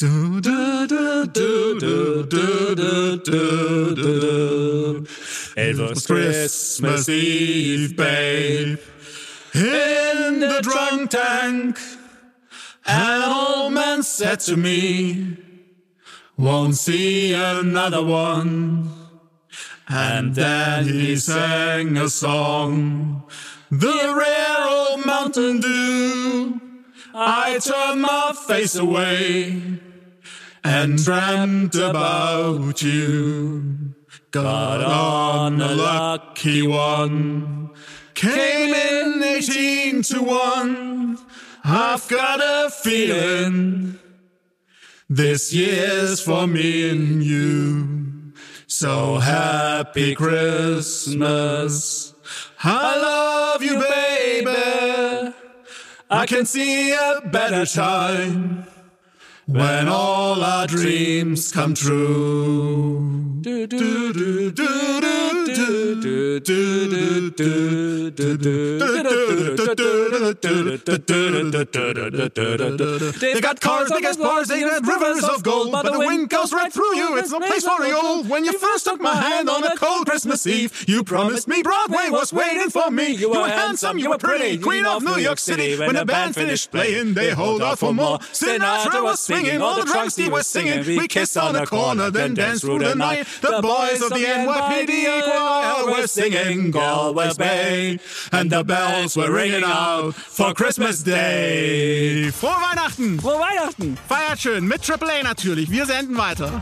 It was Christmas Eve, babe, in the drunk tank. An old man said to me, Won't see another one. And then he sang a song, the rare old Mountain Dew. I turned my face away and dreamt about you. Got on a lucky one, came in 18 to 1. I've got a feeling this year's for me and you. So happy Christmas. I love you, baby. I can see a better time when all our dreams come true. Do, do, do, do, do, do, They got cars, they got bars, they got rivers of gold, but the wind goes right through you. It's no place for you. When you first took my hand on a cold Christmas Eve, you promised me Broadway was waiting for me. You were handsome, you were pretty, queen of New York City. When the band finished playing, they hold out for more. Sinatra was singing, all the drunks he was singing. We kissed on the corner, then danced through the night. The boys of the NYPD choir were singing Galway's Bay, and the bells were ringing out for Christmas Day. Frohe Weihnachten! Frohe Weihnachten! Feiert schön, mit Triple A natürlich. Wir senden weiter.